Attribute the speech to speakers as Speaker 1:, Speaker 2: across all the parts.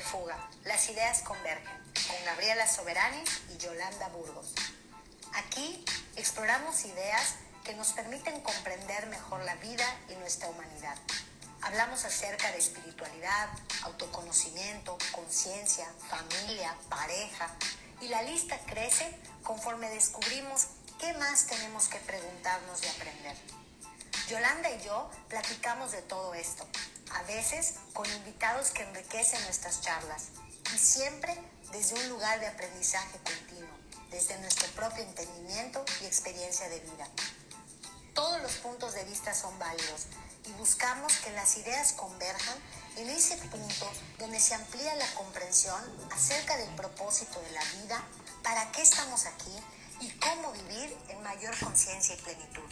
Speaker 1: Fuga, las ideas convergen, con Gabriela Soberani y Yolanda Burgos. Aquí exploramos ideas que nos permiten comprender mejor la vida y nuestra humanidad. Hablamos acerca de espiritualidad, autoconocimiento, conciencia, familia, pareja, y la lista crece conforme descubrimos qué más tenemos que preguntarnos y aprender. Yolanda y yo platicamos de todo esto, a veces con invitados que enriquecen nuestras charlas y siempre desde un lugar de aprendizaje continuo, desde nuestro propio entendimiento y experiencia de vida. Todos los puntos de vista son válidos y buscamos que las ideas converjan en ese punto donde se amplía la comprensión acerca del propósito de la vida, para qué estamos aquí y cómo vivir en mayor conciencia y plenitud.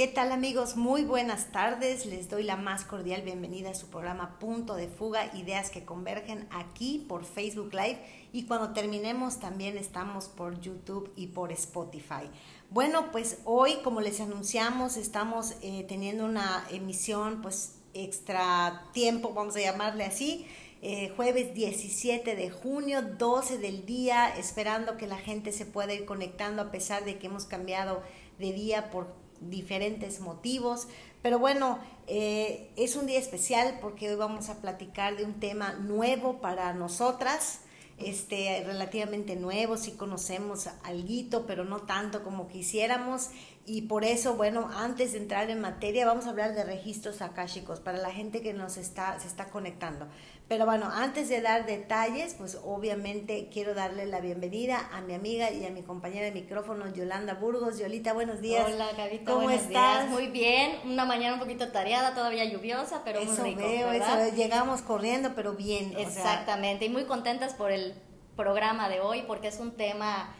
Speaker 1: ¿Qué tal amigos? Muy buenas tardes. Les doy la más cordial bienvenida a su programa Punto de Fuga, Ideas que Convergen aquí por Facebook Live y cuando terminemos también estamos por YouTube y por Spotify. Bueno, pues hoy como les anunciamos estamos eh, teniendo una emisión pues extra tiempo, vamos a llamarle así. Eh, jueves 17 de junio, 12 del día, esperando que la gente se pueda ir conectando a pesar de que hemos cambiado de día por diferentes motivos. Pero bueno, eh, es un día especial porque hoy vamos a platicar de un tema nuevo para nosotras, este, relativamente nuevo, si conocemos algo, pero no tanto como quisiéramos. Y por eso, bueno, antes de entrar en materia, vamos a hablar de registros akáshicos para la gente que nos está, se está conectando. Pero bueno, antes de dar detalles, pues obviamente quiero darle la bienvenida a mi amiga y a mi compañera de micrófono, Yolanda Burgos. Yolita, buenos días.
Speaker 2: Hola, Gabito, ¿cómo estás? Muy bien, una mañana un poquito tareada, todavía lluviosa, pero muy rico,
Speaker 1: veo, Eso llegamos corriendo, pero bien.
Speaker 2: Exactamente, y muy contentas por el programa de hoy, porque es un tema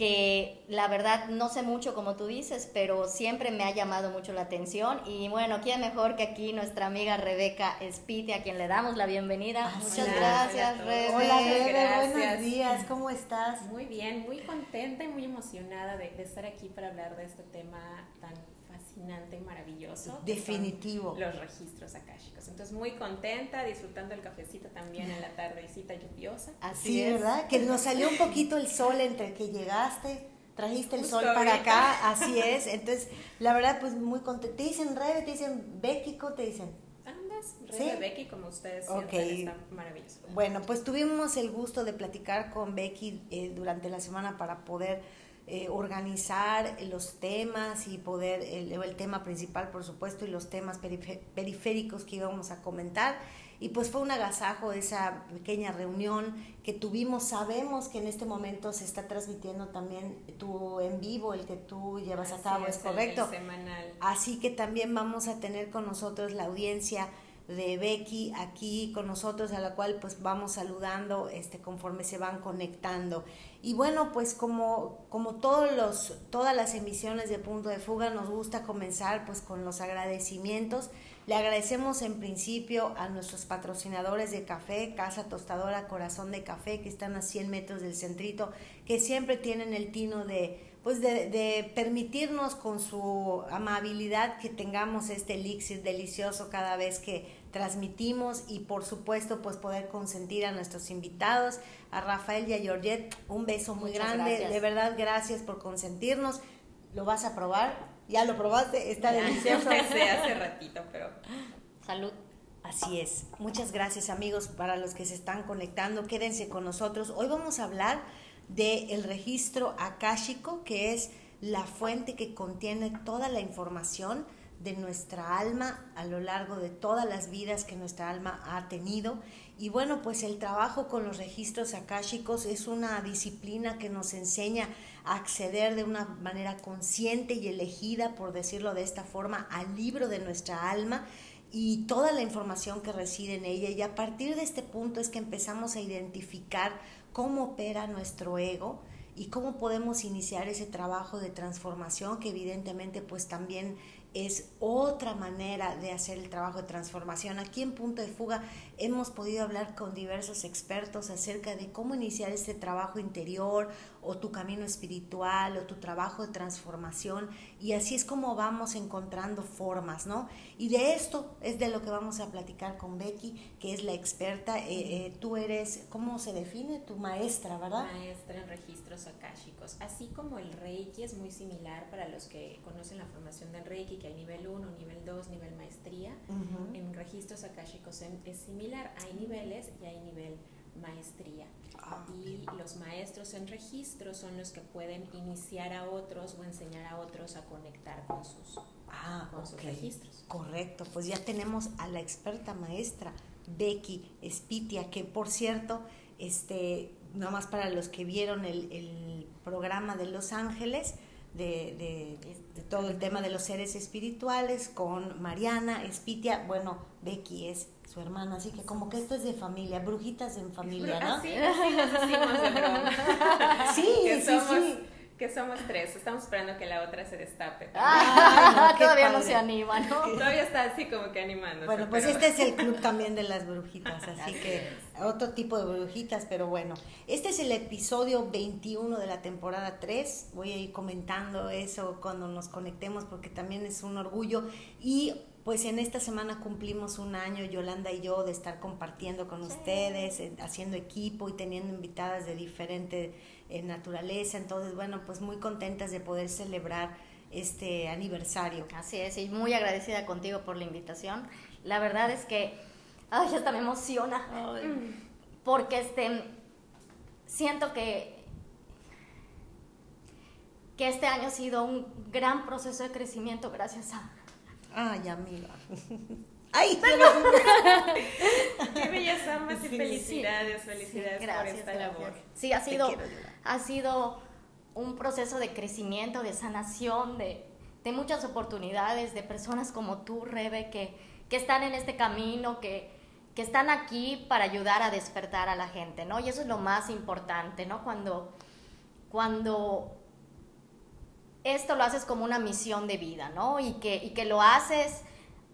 Speaker 2: que la verdad no sé mucho como tú dices, pero siempre me ha llamado mucho la atención y bueno, quién mejor que aquí nuestra amiga Rebeca Spiti, a quien le damos la bienvenida.
Speaker 1: Ah, Muchas gracias, Rebeca. Hola, Rebeca, buenos días, ¿cómo estás?
Speaker 3: Muy bien, muy contenta y muy emocionada de, de estar aquí para hablar de este tema tan fascinante y maravilloso.
Speaker 1: Definitivo.
Speaker 3: Los registros akáshicos. Entonces, muy contenta, disfrutando el cafecito también en la tardecita lluviosa.
Speaker 1: Así es. ¿verdad? Que nos salió un poquito el sol entre que llegaste, trajiste el sol para acá, así es. Entonces, la verdad, pues muy contenta. Te dicen Rebe, te dicen Becky, ¿cómo te dicen?
Speaker 3: Ambas, Rebe, Becky, como ustedes okay. está maravilloso.
Speaker 1: Bueno, pues tuvimos el gusto de platicar con Becky eh, durante la semana para poder eh, organizar los temas y poder, el, el, tema principal por supuesto y los temas periféricos que íbamos a comentar. Y pues fue un agasajo esa pequeña reunión que tuvimos. Sabemos que en este momento se está transmitiendo también tu en vivo, el que tú llevas a cabo, es, es correcto.
Speaker 3: semanal.
Speaker 1: Así que también vamos a tener con nosotros la audiencia de Becky aquí con nosotros, a la cual pues vamos saludando este, conforme se van conectando. Y bueno, pues como, como todos los, todas las emisiones de Punto de Fuga, nos gusta comenzar pues con los agradecimientos. Le agradecemos en principio a nuestros patrocinadores de café, Casa Tostadora Corazón de Café, que están a 100 metros del centrito, que siempre tienen el tino de pues de, de, permitirnos con su amabilidad que tengamos este elixir delicioso cada vez que transmitimos y por supuesto pues poder consentir a nuestros invitados, a Rafael y a Georgette, un beso muy grande, de verdad gracias por consentirnos, lo vas a probar, ya lo probaste, está delicioso.
Speaker 3: hace ratito, pero
Speaker 2: salud.
Speaker 1: Así es, muchas gracias amigos para los que se están conectando, quédense con nosotros, hoy vamos a hablar del el registro akáshico que es la fuente que contiene toda la información de nuestra alma a lo largo de todas las vidas que nuestra alma ha tenido. Y bueno, pues el trabajo con los registros akáshicos es una disciplina que nos enseña a acceder de una manera consciente y elegida, por decirlo de esta forma, al libro de nuestra alma y toda la información que reside en ella. Y a partir de este punto es que empezamos a identificar cómo opera nuestro ego, y cómo podemos iniciar ese trabajo de transformación que evidentemente pues también es otra manera de hacer el trabajo de transformación. Aquí en Punto de Fuga hemos podido hablar con diversos expertos acerca de cómo iniciar este trabajo interior o tu camino espiritual o tu trabajo de transformación y así es como vamos encontrando formas, ¿no? Y de esto es de lo que vamos a platicar con Becky, que es la experta. Eh, eh, tú eres, ¿cómo se define? Tu maestra, ¿verdad?
Speaker 3: Maestra en registros akáshicos. Así como el Reiki es muy similar para los que conocen la formación del Reiki, que hay nivel 1, nivel 2, nivel maestría, en registros akáshicos es similar. Hay niveles y hay nivel maestría. Ah, y los maestros en registro son los que pueden iniciar a otros o enseñar a otros a conectar con sus,
Speaker 1: ah, registros. Correcto, pues ya tenemos a la experta maestra Becky Spitia, que por cierto, este, nada más para los que vieron el, el programa de Los Ángeles, de, de, todo el tema de los seres espirituales con Mariana Espitia, bueno, Becky es su hermana, así que como que esto es de familia, brujitas en familia, ¿no?
Speaker 3: Así, así nos decimos de broma.
Speaker 1: Sí, sí, sí
Speaker 3: que somos tres, estamos esperando que la otra se destape.
Speaker 2: Ah, todavía no se anima, ¿no?
Speaker 3: Todavía está así como que animando.
Speaker 1: Bueno, pues este es el club también de las brujitas, así que otro tipo de brujitas, pero bueno, este es el episodio 21 de la temporada 3, voy a ir comentando eso cuando nos conectemos porque también es un orgullo y pues en esta semana cumplimos un año, Yolanda y yo, de estar compartiendo con ustedes, eh, haciendo equipo y teniendo invitadas de diferentes en naturaleza. Entonces, bueno, pues muy contentas de poder celebrar este aniversario.
Speaker 2: Así es, y muy agradecida contigo por la invitación. La verdad es que, ay, hasta me emociona. Porque este, siento que, que este año ha sido un gran proceso de crecimiento gracias a...
Speaker 1: Ay, amiga. ¡Ay!
Speaker 3: ¡Qué bellas amas y felicidades! Felicidades por esta labor.
Speaker 2: Sí, ha sido, ha sido un proceso de crecimiento, de sanación, de, de muchas oportunidades, de personas como tú, Rebe, que, que están en este camino, que, que están aquí para ayudar a despertar a la gente, ¿no? Y eso es lo más importante, ¿no? Cuando, cuando esto lo haces como una misión de vida, ¿no? Y que, y que lo haces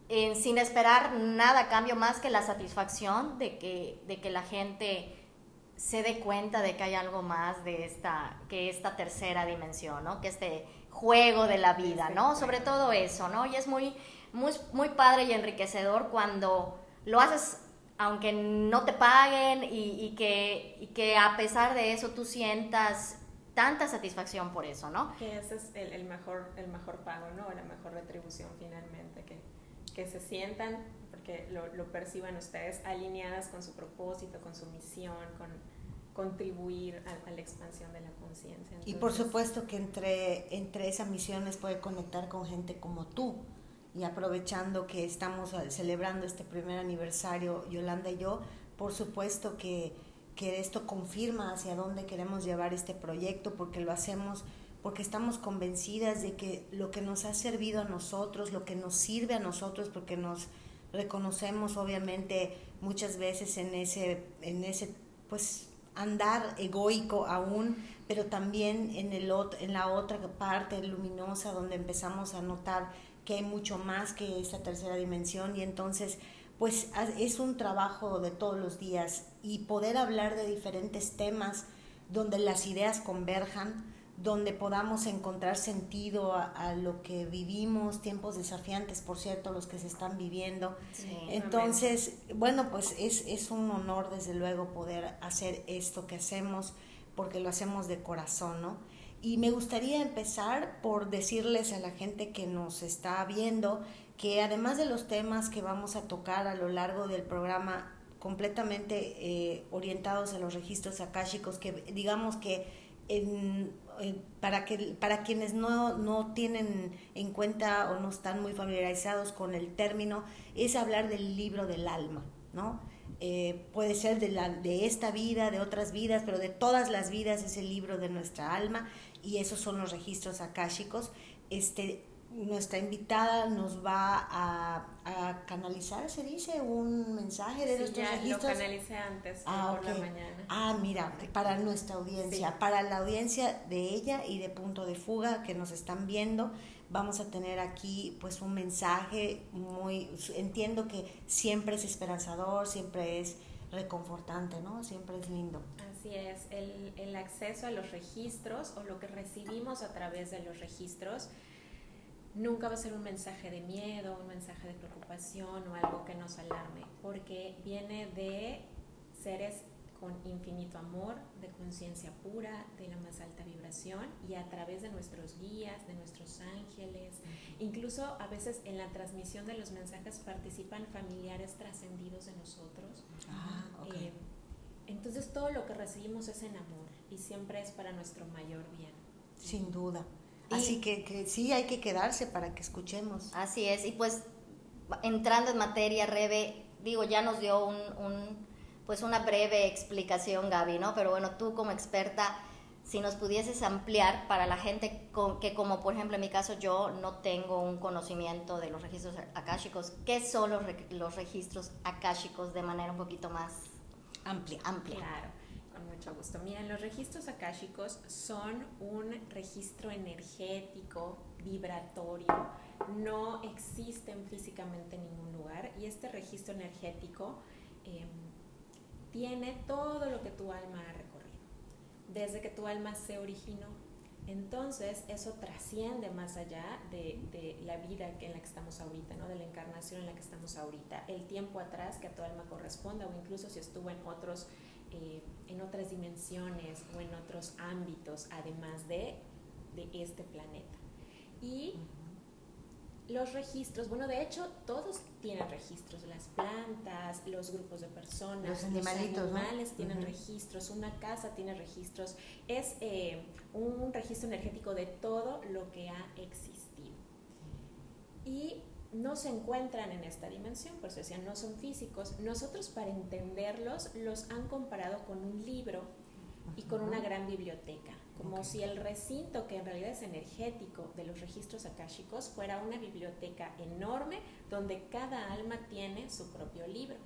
Speaker 2: sin esperar nada a cambio más que la satisfacción de que, de que la gente se dé cuenta de que hay algo más de esta, que esta tercera dimensión, ¿no? Que este juego de la vida, ¿no? Sobre todo eso, ¿no? Y es muy, muy, muy padre y enriquecedor cuando lo haces aunque no te paguen y, que, y que a pesar de eso tú sientas tanta satisfacción por eso, ¿no?
Speaker 3: Que ese es el, el, mejor, el mejor pago, ¿no? La mejor retribución finalmente, que que se sientan, porque lo, lo, perciban ustedes, alineadas con su propósito, con su misión, con contribuir a, la expansión de la conciencia.
Speaker 1: Y por supuesto que entre, entre esas misiones puede conectar con gente como tú. Y aprovechando que estamos celebrando este primer aniversario, Yolanda y yo, por supuesto que, que esto confirma hacia dónde queremos llevar este proyecto, porque lo hacemos porque estamos convencidas de que lo que nos ha servido a nosotros, lo que nos sirve a nosotros, porque nos reconocemos obviamente muchas veces en ese, en ese pues andar egoico aún, pero también en, el, en la otra parte luminosa donde empezamos a notar que hay mucho más que esa tercera dimensión. Y entonces pues es un trabajo de todos los días y poder hablar de diferentes temas donde las ideas converjan, donde podamos encontrar sentido a, lo que vivimos, tiempos desafiantes, por cierto, los que se están viviendo. Entonces, bueno, pues es, es un honor, desde luego, poder hacer esto que hacemos, porque lo hacemos de corazón, ¿no? Y me gustaría empezar por decirles a la gente que nos está viendo que además de los temas que vamos a tocar a lo largo del programa, completamente eh, orientados a los registros akáshicos, que digamos que eh, para, que, para quienes no, no tienen en cuenta o no están muy familiarizados con el término, es hablar del libro del alma, ¿no? Eh, puede ser de, la, de esta vida, de otras vidas, pero de todas las vidas es el libro de nuestra alma y esos son los registros akáshicos. Este, nuestra invitada nos va a, canalizar, se dice, un mensaje de
Speaker 3: sí,
Speaker 1: nuestros
Speaker 3: ya
Speaker 1: registros.
Speaker 3: lo canalicé antes ah, por la mañana.
Speaker 1: Ah, mira, para nuestra audiencia, para la audiencia de ella y de Punto de Fuga que nos están viendo, vamos a tener aquí pues un mensaje muy, entiendo que siempre es esperanzador, siempre es reconfortante, ¿no? Siempre es lindo.
Speaker 3: Así es, el, el acceso a los registros o lo que recibimos a través de los registros nunca va a ser un mensaje de miedo, un mensaje de preocupación o algo que nos alarme, porque viene de seres con infinito amor, de conciencia pura, de la más alta vibración y a través de nuestros guías, de nuestros ángeles, incluso a veces en la transmisión de los mensajes participan familiares trascendidos de nosotros. Ah, eh, entonces todo lo que recibimos es en amor y siempre es para nuestro mayor bien.
Speaker 1: Sin duda. Así que, que, sí hay que quedarse para que escuchemos.
Speaker 2: Así es, y pues entrando en materia, Rebe, digo, ya nos dio un, pues una breve explicación, Gaby, ¿no? Pero bueno, tú como experta, si nos pudieses ampliar para la gente que como por ejemplo en mi caso yo no tengo un conocimiento de los registros akáshicos, ¿qué son los, los registros akáshicos de manera un poquito más amplia? amplia?
Speaker 3: Claro mucho gusto. Miren, los registros akáshicos son un registro energético, vibratorio, no existen físicamente en ningún lugar y este registro energético em, tiene todo lo que tu alma ha recorrido, desde que tu alma se originó. Entonces, eso trasciende más allá de, de, la vida en la que estamos ahorita, ¿no? de la encarnación en la que estamos ahorita, el tiempo atrás que a tu alma corresponda o incluso si estuvo en otros eh, en otras dimensiones o en otros ámbitos, además de, de este planeta. Y los registros, bueno, de hecho, todos tienen registros, las plantas, los grupos de personas,
Speaker 1: los, animales
Speaker 3: tienen registros, una casa tiene registros, es eh, un registro energético de todo lo que ha existido. Y no se encuentran en esta dimensión, por eso decían, no son físicos. Nosotros para entenderlos los han comparado con un libro y con una gran biblioteca, como si el recinto, que en realidad es energético de los registros akáshicos, fuera una biblioteca enorme donde cada alma tiene su propio libro.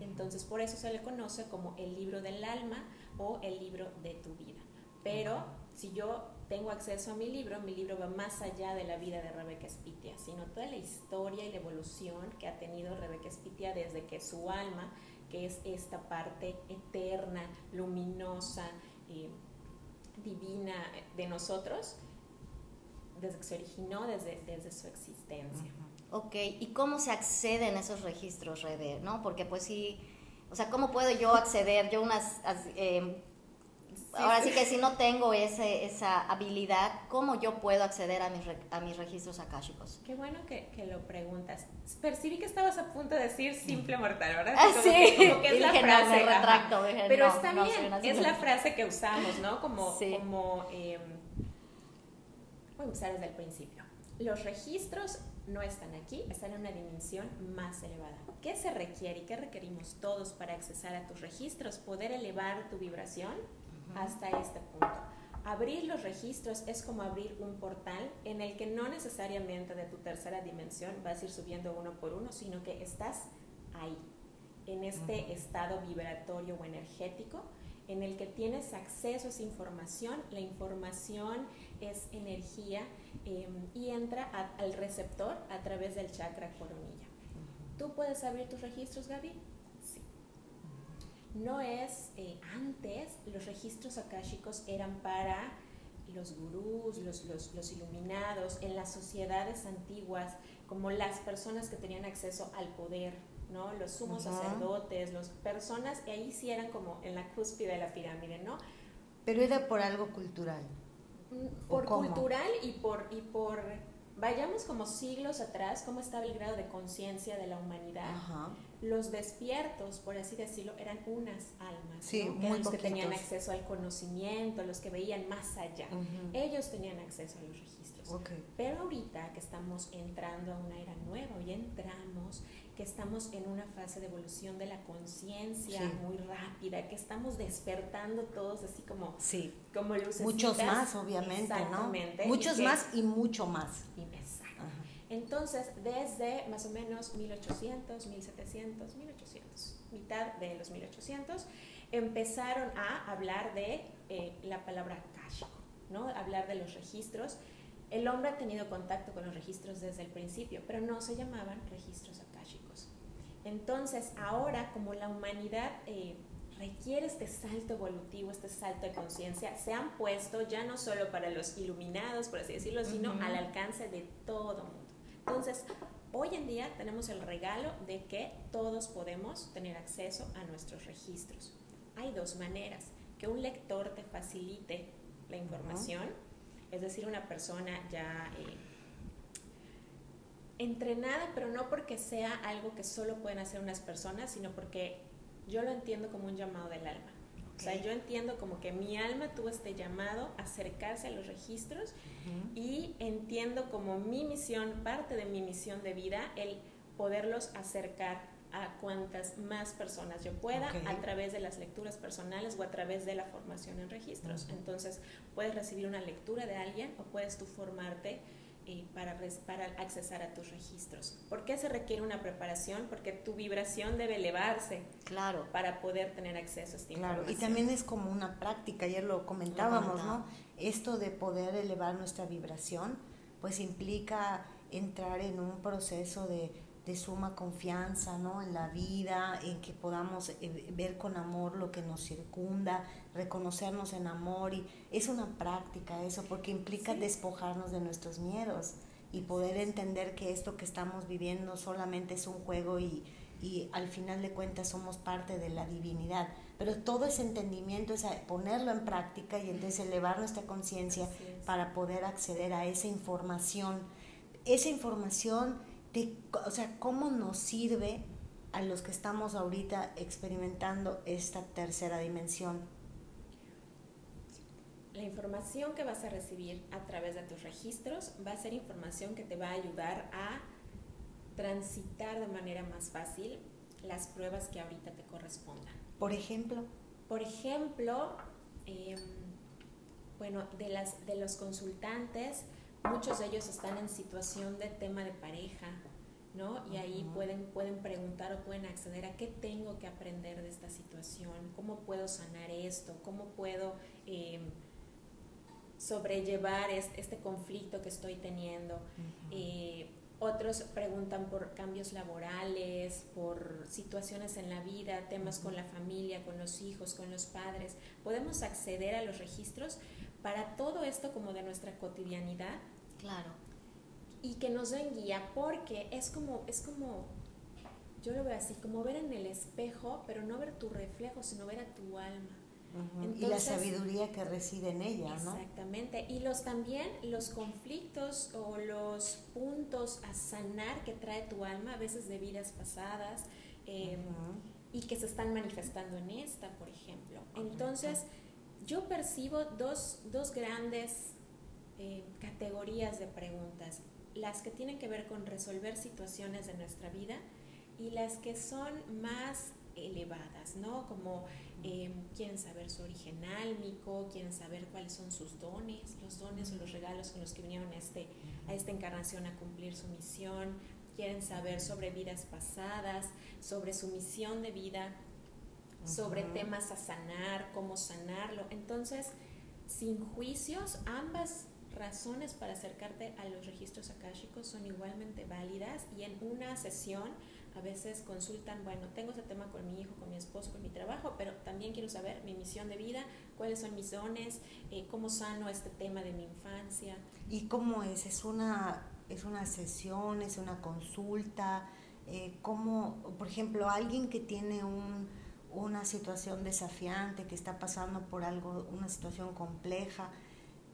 Speaker 3: Entonces, por eso se le conoce como el libro del alma o el libro de tu vida. Pero si yo tengo acceso a mi libro, mi libro va más allá de la vida de Rebeca Spitia, sino toda la historia y la evolución que ha tenido Rebeca Spitia desde que su alma, que es esta parte eterna, luminosa, eh, divina de nosotros, desde que se originó, desde, desde su existencia.
Speaker 2: Ok, ¿y cómo se accede en esos registros, Rebe? ¿no? Porque pues sí, o sea, ¿cómo puedo yo acceder? Yo unas... Eh, Ahora sí que si no tengo ese, esa habilidad, ¿cómo yo puedo acceder a mis, a mis registros akáshicos?
Speaker 3: Qué bueno que, que, lo preguntas. Percibí que estabas a punto de decir simple mortal, ¿verdad?
Speaker 2: Ah, sí,
Speaker 3: como que es la frase. retracto, Pero está bien, es la frase que usamos, ¿no? Como, como eh, voy a usar desde el principio. Los registros no están aquí, están en una dimensión más elevada. ¿Qué se requiere y qué requerimos todos para accesar a tus registros? Poder elevar tu vibración hasta este punto. Abrir los registros es como abrir un portal en el que no necesariamente de tu tercera dimensión vas a ir subiendo uno por uno, sino que estás ahí, en este estado vibratorio o energético en el que tienes acceso a esa información. La información es energía em, y entra al receptor a través del chakra coronilla. ¿Tú puedes abrir tus registros, Gaby? No es eh, antes los registros akáshicos eran para los gurús, los, los, iluminados, en las sociedades antiguas, como las personas que tenían acceso al poder, ¿no? Los sumos sacerdotes, las personas, y ahí sí eran como en la cúspide de la pirámide, ¿no?
Speaker 1: Pero era por algo cultural.
Speaker 3: Mm, por cultural y por, y por, vayamos como siglos atrás, cómo estaba el grado de conciencia de la humanidad. Ajá los despiertos, por así decirlo, eran unas almas,
Speaker 1: sí,
Speaker 3: los que tenían acceso al conocimiento, los que veían más allá. Ellos tenían acceso a los registros. Pero ahorita que estamos entrando a una era nueva, y entramos, que estamos en una fase de evolución de la conciencia muy rápida, que estamos despertando todos así como,
Speaker 1: sí.
Speaker 3: como luces.
Speaker 1: Muchos más, obviamente, ¿no? Muchos más y mucho más.
Speaker 3: Exacto. Entonces, desde más o menos 1800, 1700, 1800, mitad de los 1800, empezaron a hablar de eh, la palabra akashico, ¿no? Hablar de los registros. El hombre ha tenido contacto con los registros desde el principio, pero no se llamaban registros akáshicos. Entonces, ahora, como la humanidad eh, requiere este salto evolutivo, este salto de conciencia, se han puesto ya no solo para los iluminados, por así decirlo, sino al alcance de todo mundo. Entonces, hoy en día tenemos el regalo de que todos podemos tener acceso a nuestros registros. Hay dos maneras, que un lector te facilite la información, es decir, una persona ya eh, entrenada, pero no porque sea algo que solo pueden hacer unas personas, sino porque yo lo entiendo como un llamado del alma. O sea, yo entiendo como que mi alma tuvo este llamado a acercarse a los registros y entiendo como mi misión, parte de mi misión de vida, el poderlos acercar a cuantas más personas yo pueda a través de las lecturas personales o a través de la formación en registros. Entonces, puedes recibir una lectura de alguien o puedes tú formarte eh, para, para accesar a tus registros. ¿Por qué se requiere una preparación? Porque tu vibración debe elevarse
Speaker 2: claro.
Speaker 3: para poder tener acceso a esta
Speaker 1: claro. Y también es como una práctica, ayer lo comentábamos, ¿no? Esto de poder elevar nuestra vibración, pues implica entrar en un proceso de de suma confianza ¿no? en la vida, en que podamos eh, ver con amor lo que nos circunda, reconocernos en amor. Y es una práctica eso, porque implica despojarnos de nuestros miedos y poder entender que esto que estamos viviendo solamente es un juego y, y al final de cuentas somos parte de la divinidad. Pero todo ese entendimiento es ponerlo en práctica y entonces elevar nuestra conciencia para poder acceder a esa información. Esa información o sea, cómo nos sirve a los que estamos ahorita experimentando esta tercera dimensión.
Speaker 3: La información que vas a recibir a través de tus registros va a ser información que te va a ayudar a transitar de manera más fácil las pruebas que ahorita te correspondan.
Speaker 1: Por ejemplo.
Speaker 3: Por ejemplo, em, bueno, de, las, de los consultantes, muchos de ellos están en situación de tema de pareja, ¿no? Y ahí pueden, pueden preguntar o pueden acceder a qué tengo que aprender de esta situación, cómo puedo sanar esto, cómo puedo em, sobrellevar este, conflicto que estoy teniendo. Eh, otros preguntan por cambios laborales, por situaciones en la vida, temas con la familia, con los hijos, con los padres. Podemos acceder a los registros para todo esto como de nuestra cotidianidad.
Speaker 2: Claro
Speaker 3: y que nos den guía, porque es como, es como, yo lo veo así, como ver en el espejo, pero no ver tu reflejo, sino ver a tu alma.
Speaker 1: y la sabiduría que reside en ella,
Speaker 3: ¿no? Exactamente. Y los también los conflictos o los puntos a sanar que trae tu alma, a veces de vidas pasadas, em, y que se están manifestando en esta, por ejemplo. Entonces, yo percibo dos, dos grandes eh, categorías de preguntas las que tienen que ver con resolver situaciones de nuestra vida y las que son más elevadas, ¿no? Como eh, quieren saber su origen álmico, quieren saber cuáles son sus dones, los dones o los regalos con los que vinieron a, este, a esta encarnación a cumplir su misión, quieren saber sobre vidas pasadas, sobre su misión de vida, sobre temas a sanar, cómo sanarlo. Entonces, sin juicios, ambas razones para acercarte a los registros akáshicos son igualmente válidas y en una sesión a veces consultan, bueno, tengo ese tema con mi hijo, con mi esposo, con mi trabajo, pero también quiero saber mi misión de vida, cuáles son mis dones, eh, cómo sano este tema de mi infancia.
Speaker 1: ¿Y cómo es? ¿Es una, es una sesión, es una consulta? Eh, ¿Cómo, por ejemplo, alguien que tiene un, una situación desafiante, que está pasando por algo, una situación compleja,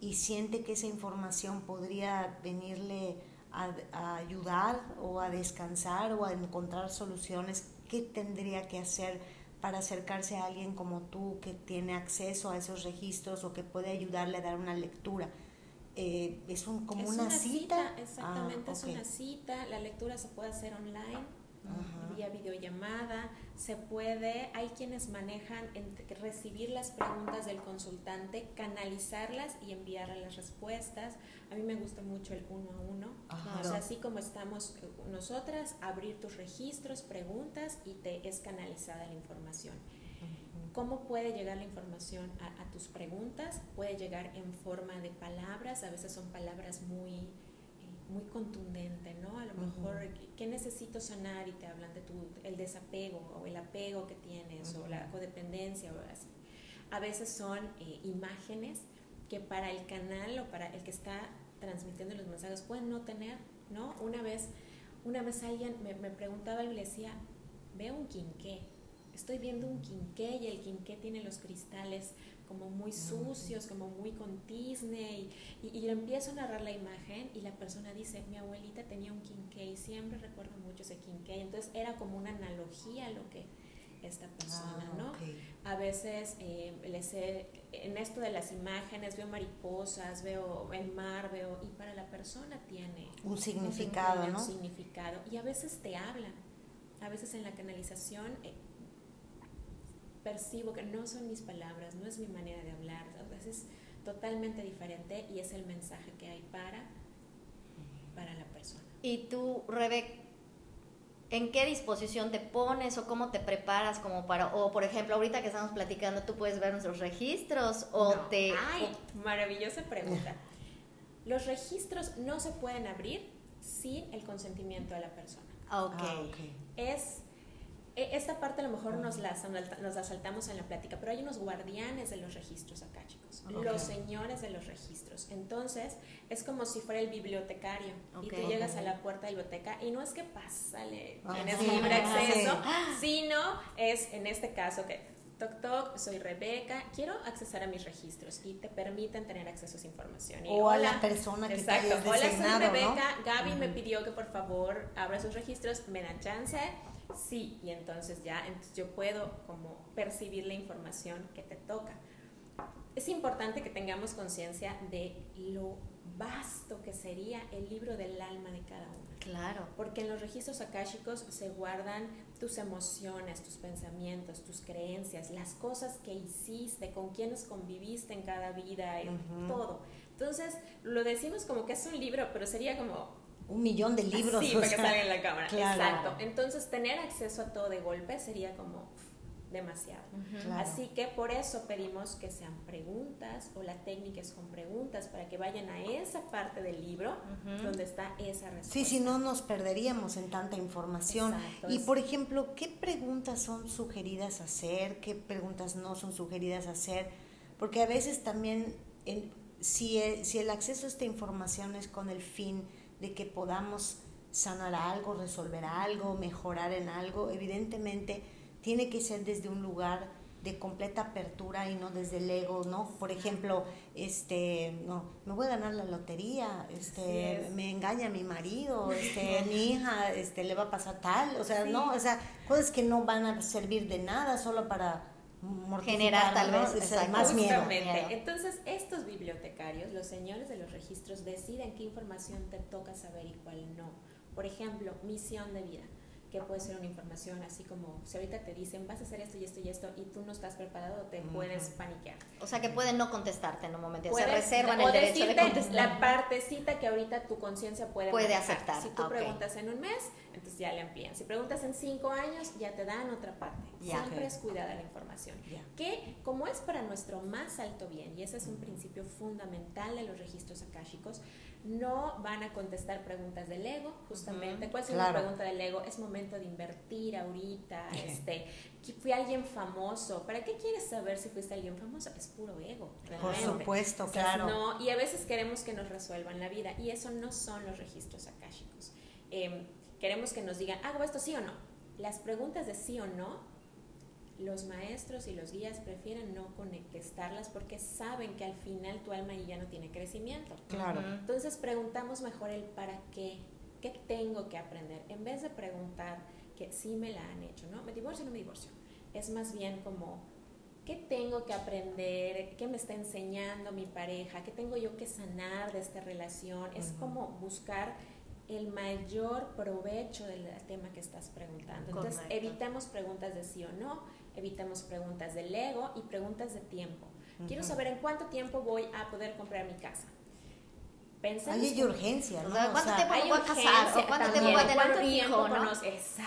Speaker 1: y siente que esa información podría venirle a, ayudar o a descansar o a encontrar soluciones, ¿qué tendría que hacer para acercarse a alguien como tú que tiene acceso a esos registros o que puede ayudarle a dar una lectura? Eh, es un, como una, cita.
Speaker 3: exactamente, ah, es una cita. La lectura se puede hacer online. Vía videollamada, se puede, hay quienes manejan recibir las preguntas del consultante, canalizarlas y enviar las respuestas. A mí me gusta mucho el uno a uno, o sea, así como estamos eh, nosotras, abrir tus registros, preguntas y te es canalizada la información. ¿Cómo puede llegar la información a, a, tus preguntas? Puede llegar en forma de palabras, a veces son palabras muy muy contundente, ¿no? A lo mejor, ¿qué necesito sanar? Y te hablan de tu, el desapego o el apego que tienes o la codependencia o así. A veces son eh, imágenes que para el canal o para el que está transmitiendo los mensajes pueden no tener, ¿no? Una vez, una vez alguien me, me preguntaba y le decía, veo un quinqué, estoy viendo un quinqué y el quinqué tiene los cristales como muy sucios, como muy con tizne, y, y, empiezo a narrar la imagen y la persona dice, mi abuelita tenía un quinqué, siempre recuerdo mucho ese quinqué, entonces era como una analogía a lo que esta persona, ah, ¿no? A veces eh, en esto de las imágenes veo mariposas, veo el mar, veo, y para la persona tiene
Speaker 1: un significado,
Speaker 3: un significado, y a veces te hablan, a veces en la canalización... Eh, percibo que no son mis palabras, no es mi manera de hablar, es totalmente diferente y es el mensaje que hay para, para la persona.
Speaker 2: Y tú, Rebe, ¿en qué disposición te pones o cómo te preparas como para, o por ejemplo, ahorita que estamos platicando, tú puedes ver nuestros registros o te...
Speaker 3: ¡Ay! Maravillosa pregunta. Los registros no se pueden abrir sin el consentimiento de la persona.
Speaker 2: Ok. Ah, okay.
Speaker 3: Es esta parte a lo mejor nos la, nos la saltamos en la plática, pero hay unos guardianes de los registros acá, chicos. Los señores de los registros. Entonces, es como si fuera el bibliotecario. y tú llegas a la puerta de la biblioteca y no es que pásale, ah, tienes libre acceso, sino es en este caso que Toc Toc, soy Rebeca, quiero accesar a mis registros y te permiten tener acceso a esa información.
Speaker 1: o a la persona que
Speaker 3: exacto, Hola, soy Rebeca, Gaby me pidió que por favor abra sus registros, me dan chance sí, y entonces ya entonces yo puedo como percibir la información que te toca. Es importante que tengamos conciencia de lo vasto que sería el libro del alma de cada uno.
Speaker 2: Claro.
Speaker 3: Porque en los registros akáshicos se guardan tus emociones, tus pensamientos, tus creencias, las cosas que hiciste, con quienes conviviste en cada vida, todo. Entonces, lo decimos como que es un libro, pero sería como
Speaker 1: un millón de libros.
Speaker 3: Sí, para que salga en la cámara. Exacto. Entonces, tener acceso a todo de golpe sería como demasiado. Así que por eso pedimos que sean preguntas o la técnica es con preguntas para que vayan a esa parte del libro donde está esa respuesta.
Speaker 1: Sí, si no nos perderíamos en tanta información. Y por ejemplo, ¿qué preguntas son sugeridas hacer? ¿Qué preguntas no son sugeridas hacer? Porque a veces también, si, si el acceso a esta información es con el fin de que podamos sanar algo, resolver algo, mejorar en algo, evidentemente tiene que ser desde un lugar de completa apertura y no desde el ego, ¿no? Por ejemplo, este, no, me voy a ganar la lotería, este, me engaña mi marido, este, mi hija, este, le va a pasar tal, o sea, no, o sea, cosas que no van a servir de nada solo para
Speaker 2: generar tal vez
Speaker 3: más miedo. Entonces, estos bibliotecarios, los señores de los registros, deciden qué información te toca saber y cuál no. Por ejemplo, misión de vida que puede ser una información así como si ahorita te dicen vas a hacer esto y esto y esto y tú no estás preparado, te puedes paniquear.
Speaker 2: O sea que pueden no contestarte en un momento, se reservan el derecho de contestar.
Speaker 3: La partecita que ahorita tu conciencia puede,
Speaker 2: puede aceptar.
Speaker 3: Si tú preguntas en un mes, entonces ya le amplían. Si preguntas en cinco años, ya te dan otra parte. Siempre es cuidada la información. Que como es para nuestro más alto bien, y ese es un principio fundamental de los registros akáshicos, no van a contestar preguntas del ego, justamente. ¿Cuál es la pregunta del ego? Es momento de invertir ahorita, este, fui alguien famoso. ¿Para qué quieres saber si fuiste alguien famoso? Es puro ego.
Speaker 1: Por supuesto, claro.
Speaker 3: No, y a veces queremos que nos resuelvan la vida, y eso no son los registros akáshicos. Em, queremos que nos digan, ¿hago esto sí o no? Las preguntas de sí o no los maestros y los guías prefieren no contestarlas porque saben que al final tu alma ya no tiene crecimiento.
Speaker 1: Claro.
Speaker 3: Entonces preguntamos mejor el para qué, qué tengo que aprender, en vez de preguntar que sí me la han hecho, ¿no? ¿Me divorcio o no me divorcio? Es más bien como, ¿qué tengo que aprender? ¿Qué me está enseñando mi pareja? ¿Qué tengo yo que sanar de esta relación? Es como buscar el mayor provecho del tema que estás preguntando. Entonces, evitemos preguntas de sí o no, evitemos preguntas del ego y preguntas de tiempo. Quiero saber en cuánto tiempo voy a poder comprar mi casa.
Speaker 1: Pensemos hay urgencia, ¿no?
Speaker 2: ¿Cuánto tiempo voy a casar? ¿Cuánto tiempo voy a tener un hijo? ¿no?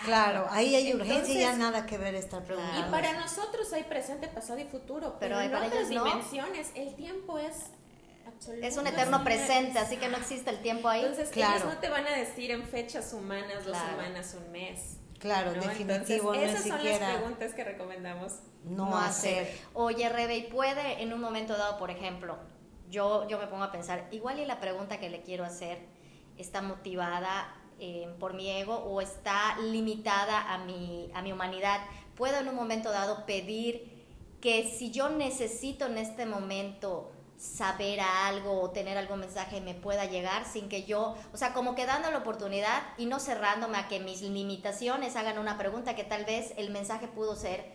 Speaker 1: Claro, ahí hay urgencia y ya nada que ver esta pregunta.
Speaker 3: Y para nosotros hay presente, pasado y futuro, pero, en otras dimensiones el tiempo es
Speaker 2: es un eterno presente, así que no existe el tiempo ahí.
Speaker 3: Entonces, claro. ellos no te van a decir en fechas humanas, dos semanas, un mes.
Speaker 1: Claro, definitivo.
Speaker 3: esas son las preguntas que recomendamos
Speaker 1: no, hacer.
Speaker 2: Oye, Rebe, ¿y puede en un momento dado, por ejemplo, yo, yo me pongo a pensar, igual y la pregunta que le quiero hacer está motivada eh, por mi ego o está limitada a mi, a mi humanidad? ¿Puedo en un momento dado pedir que si yo necesito en este momento saber algo o tener algún mensaje me pueda llegar sin que yo, o sea, como que dando la oportunidad y no cerrándome a que mis limitaciones hagan una pregunta que tal vez el mensaje pudo ser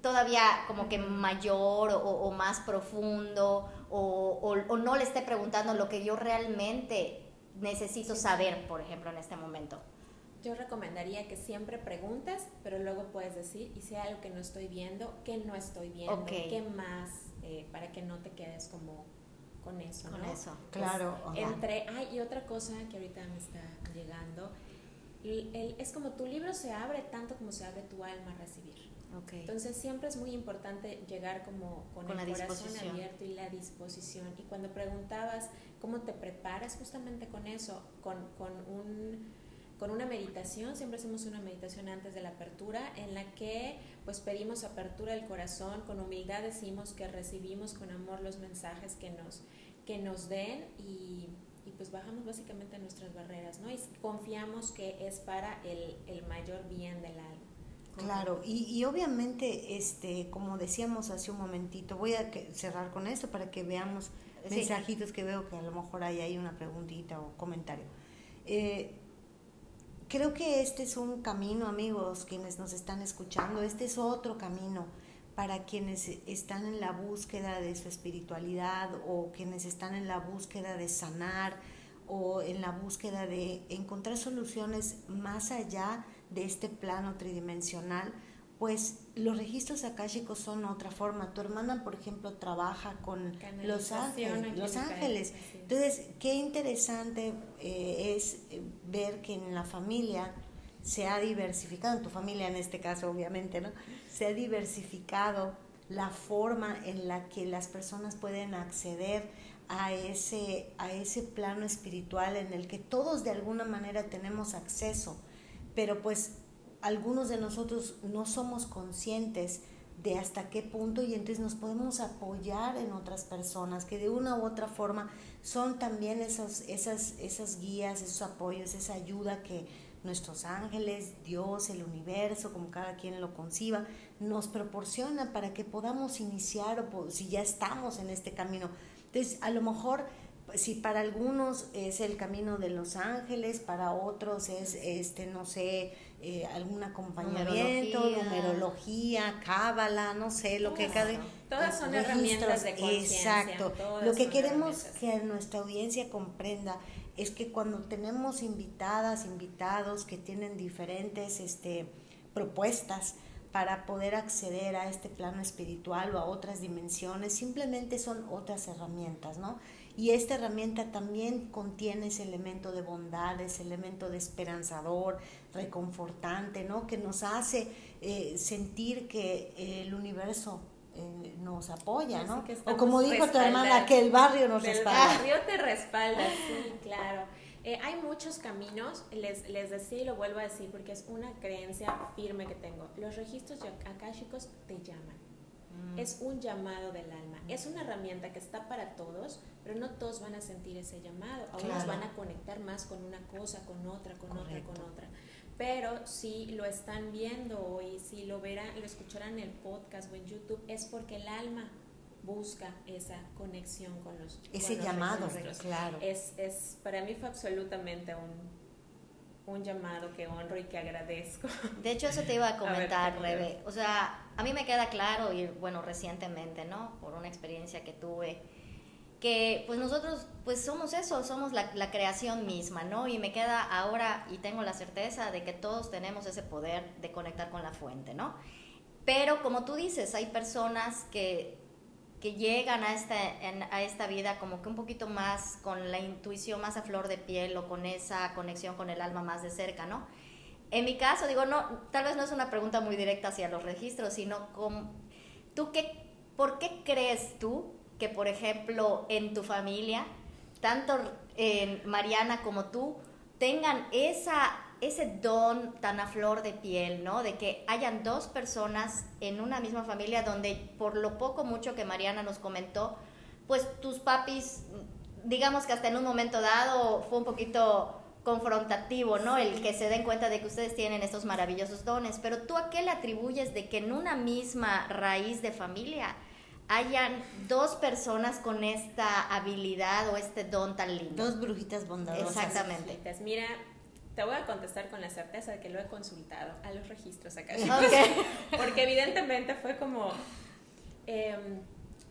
Speaker 2: todavía como que mayor o, más profundo o, o, no le esté preguntando lo que yo realmente necesito saber, por ejemplo, en este momento.
Speaker 3: Yo recomendaría que siempre preguntes, pero luego puedes decir, y hay algo que no estoy viendo, ¿qué no estoy viendo? ¿Qué más? Eh, para que no te quedes como con eso,
Speaker 2: con eso.
Speaker 3: Pues, claro. entre, ay, y otra cosa que ahorita me está llegando, es como tu libro se abre tanto como se abre tu alma a recibir. Okay. Entonces siempre es muy importante llegar como con, el corazón abierto y la disposición. Y cuando preguntabas cómo te preparas justamente con eso, con, con un con una meditación, siempre hacemos una meditación antes de la apertura en la que pues pedimos apertura del corazón, con humildad decimos que recibimos con amor los mensajes que nos, que nos den y, y pues bajamos básicamente nuestras barreras, ¿no? Y confiamos que es para el, el mayor bien del alma.
Speaker 1: Claro, y, y, obviamente, este, como decíamos hace un momentito, voy a cerrar con esto para que veamos mensajitos que veo que a lo mejor hay ahí una preguntita o comentario. Eh, Creo que este es un camino, amigos, quienes nos están escuchando, este es otro camino para quienes están en la búsqueda de su espiritualidad o quienes están en la búsqueda de sanar o en la búsqueda de encontrar soluciones más allá de este plano tridimensional pues los registros akáshicos son otra forma. Tu hermana, por ejemplo, trabaja con los ángeles. Los ángeles. Entonces, qué interesante eh, es eh, ver que en la familia se ha diversificado, en tu familia en este caso, obviamente, ¿no? Se ha diversificado la forma en la que las personas pueden acceder a ese, a ese plano espiritual en el que todos de alguna manera tenemos acceso, pero pues algunos de nosotros no somos conscientes de hasta qué punto y entonces nos podemos apoyar en otras personas que de una u otra forma son también esas, esas guías, esos apoyos, esa ayuda que nuestros ángeles, Dios, el universo, como cada quien lo conciba, nos proporciona para que podamos iniciar o si ya estamos en este camino. Entonces, a lo mejor si para algunos es el camino de los ángeles, para otros es, este, no sé, eh, algún acompañamiento, numerología, cábala, no sé, lo que cada...
Speaker 3: Todas son herramientas de conciencia.
Speaker 1: Exacto. Lo que queremos que nuestra audiencia comprenda es que cuando tenemos invitadas, invitados que tienen diferentes este, propuestas, para poder acceder a este plano espiritual o a otras dimensiones, simplemente son otras herramientas, ¿no? Y esta herramienta también contiene ese elemento de bondad, ese elemento de esperanzador, reconfortante, ¿no? Que nos hace eh, sentir que el universo eh, nos apoya, ¿no? O como dijo tu hermana, que el barrio nos respalda.
Speaker 3: El barrio te respalda, sí, claro. Eh, hay muchos caminos, les, les decía y lo vuelvo a decir porque es una creencia firme que tengo. Los registros akáshicos te llaman. Mm. Es un llamado del alma. Es una herramienta que está para todos, pero no todos van a sentir ese llamado. Algunos van a conectar más con una cosa, con otra, con otra, con otra. Pero si lo están viendo hoy, si lo verán, lo escucharán en el podcast o en YouTube, es porque el alma busca esa conexión con los
Speaker 1: ese llamado claro
Speaker 3: es, es para mí fue absolutamente un un llamado que honro y que agradezco.
Speaker 2: De hecho, eso te iba a comentar, Rebe. O sea, a mí me queda claro, y bueno, recientemente, ¿no? Por una experiencia que tuve, que pues nosotros pues somos eso, somos la, creación misma, ¿no? Y me queda ahora y tengo la certeza de que todos tenemos ese poder de conectar con la fuente, ¿no? Pero como tú dices, hay personas que, que llegan a esta, a esta vida como que un poquito más con la intuición más a flor de piel o con esa conexión con el alma más de cerca, ¿no? En mi caso, digo, no, tal vez no es una pregunta muy directa hacia los registros, sino con, ¿tú qué, ¿por qué crees tú que, por ejemplo, en tu familia, tanto en Mariana como tú, tengan esa, ese don tan a flor de piel, ¿no? De que hayan dos personas en una misma familia donde, por lo poco mucho que Mariana nos comentó, pues tus papis, digamos que hasta en un momento dado fue un poquito confrontativo, ¿no? El que se den cuenta de que ustedes tienen estos maravillosos dones, pero tú a qué le atribuyes de que en una misma raíz de familia hayan dos personas con esta habilidad o este don tan lindo.
Speaker 1: Dos brujitas bondadosas.
Speaker 2: Exactamente.
Speaker 3: Mira, te voy a contestar con la certeza de que lo he consultado a los registros acá. Porque evidentemente fue como... Em,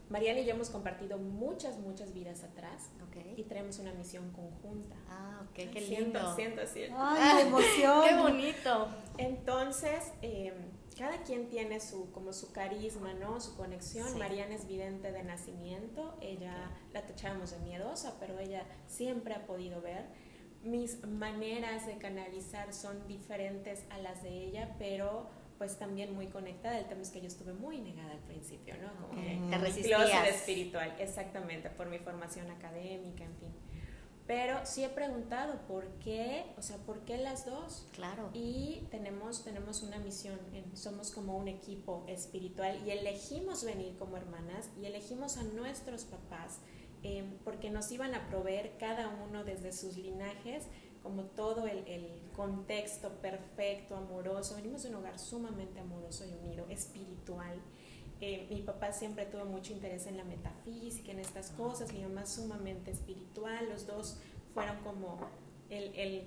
Speaker 3: Mariana y yo hemos compartido muchas, muchas vidas atrás y tenemos una misión conjunta.
Speaker 2: Ah, ok, qué lindo.
Speaker 3: Siento, siento,
Speaker 1: ¡Ay, emoción!
Speaker 2: ¡Qué bonito!
Speaker 3: Entonces, eh, cada quien tiene su, como su carisma, ¿no? Su conexión. Mariana es vidente de nacimiento, ella la tachamos de miedosa, pero ella siempre ha podido ver. Mis maneras de canalizar son diferentes a las de ella, pero pues también muy conectada. El tema es que yo estuve muy negada al principio, ¿no?
Speaker 2: Como que te resistías.
Speaker 3: espiritual, exactamente, por mi formación académica, en fin. Pero sí he preguntado por qué, o sea, por qué las dos.
Speaker 2: Claro.
Speaker 3: Y tenemos, tenemos una misión, somos como un equipo espiritual y elegimos venir como hermanas y elegimos a nuestros papás eh, porque nos iban a proveer cada uno desde sus linajes como todo el, el, contexto perfecto, amoroso. Venimos de un hogar sumamente amoroso y unido, espiritual. Eh, mi papá siempre tuvo mucho interés en la metafísica, en estas cosas, mi mamá sumamente espiritual, los dos fueron como el, el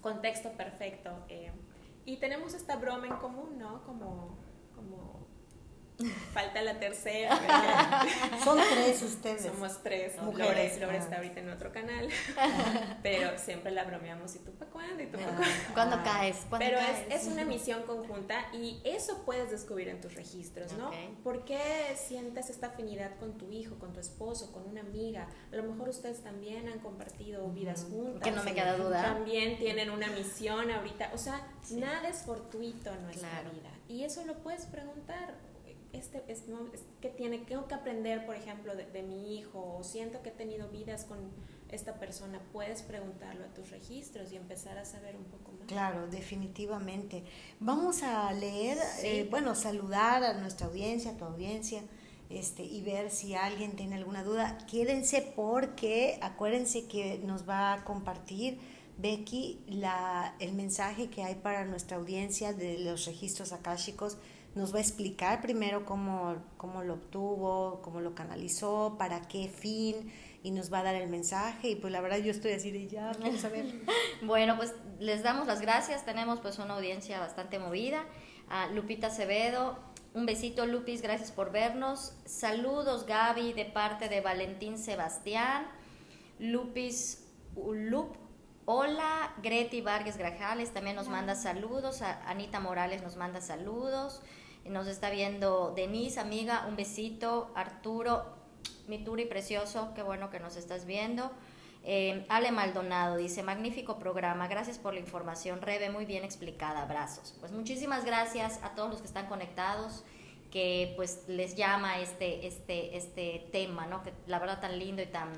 Speaker 3: contexto perfecto. Eh, y tenemos esta broma en común, ¿no? Como, como falta la tercera.
Speaker 1: Son tres ustedes.
Speaker 3: Somos tres mujeres. Lore, está ahorita en otro canal, pero siempre la bromeamos. ¿Y tú para cuándo? ¿Y tú para cuándo?
Speaker 2: ¿Cuándo caes?
Speaker 3: pero Es, una misión conjunta y eso puedes descubrir en tus registros, ¿no? ¿Por qué sientes esta afinidad con tu hijo, con tu esposo, con una amiga? A lo mejor ustedes también han compartido vidas juntas.
Speaker 2: Que no me queda duda.
Speaker 3: También tienen una misión ahorita. O sea, nada es fortuito en nuestra vida. Y eso lo puedes preguntar este es, que tiene tengo que aprender, por ejemplo, de, mi hijo, o siento que he tenido vidas con esta persona, puedes preguntarlo a tus registros y empezar a saber un poco más.
Speaker 1: Claro, definitivamente. Vamos a leer, eh, bueno, saludar a nuestra audiencia, a tu audiencia, este, y ver si alguien tiene alguna duda. Quédense porque acuérdense que nos va a compartir Becky la, el mensaje que hay para nuestra audiencia de los registros akáshicos nos va a explicar primero cómo, cómo lo obtuvo, cómo lo canalizó, para qué fin, y nos va a dar el mensaje. Y pues la verdad yo estoy así de ya, quiero saber.
Speaker 2: bueno, pues les damos las gracias. Tenemos pues una audiencia bastante movida. A Lupita Acevedo, un besito Lupis, gracias por vernos. Saludos Gaby de parte de Valentín Sebastián. Lupis Lup Hola, Greti Vargas Grajales también nos manda saludos, Anita Morales nos manda saludos, nos está viendo Denise, amiga, un besito, Arturo, mi Turi precioso, qué bueno que nos estás viendo. Eh, Ale Maldonado dice, magnífico programa, gracias por la información, Rebe, muy bien explicada, abrazos. Pues muchísimas gracias a todos los que están conectados, que pues les llama este, este, este tema, ¿no? Que la verdad tan lindo y tan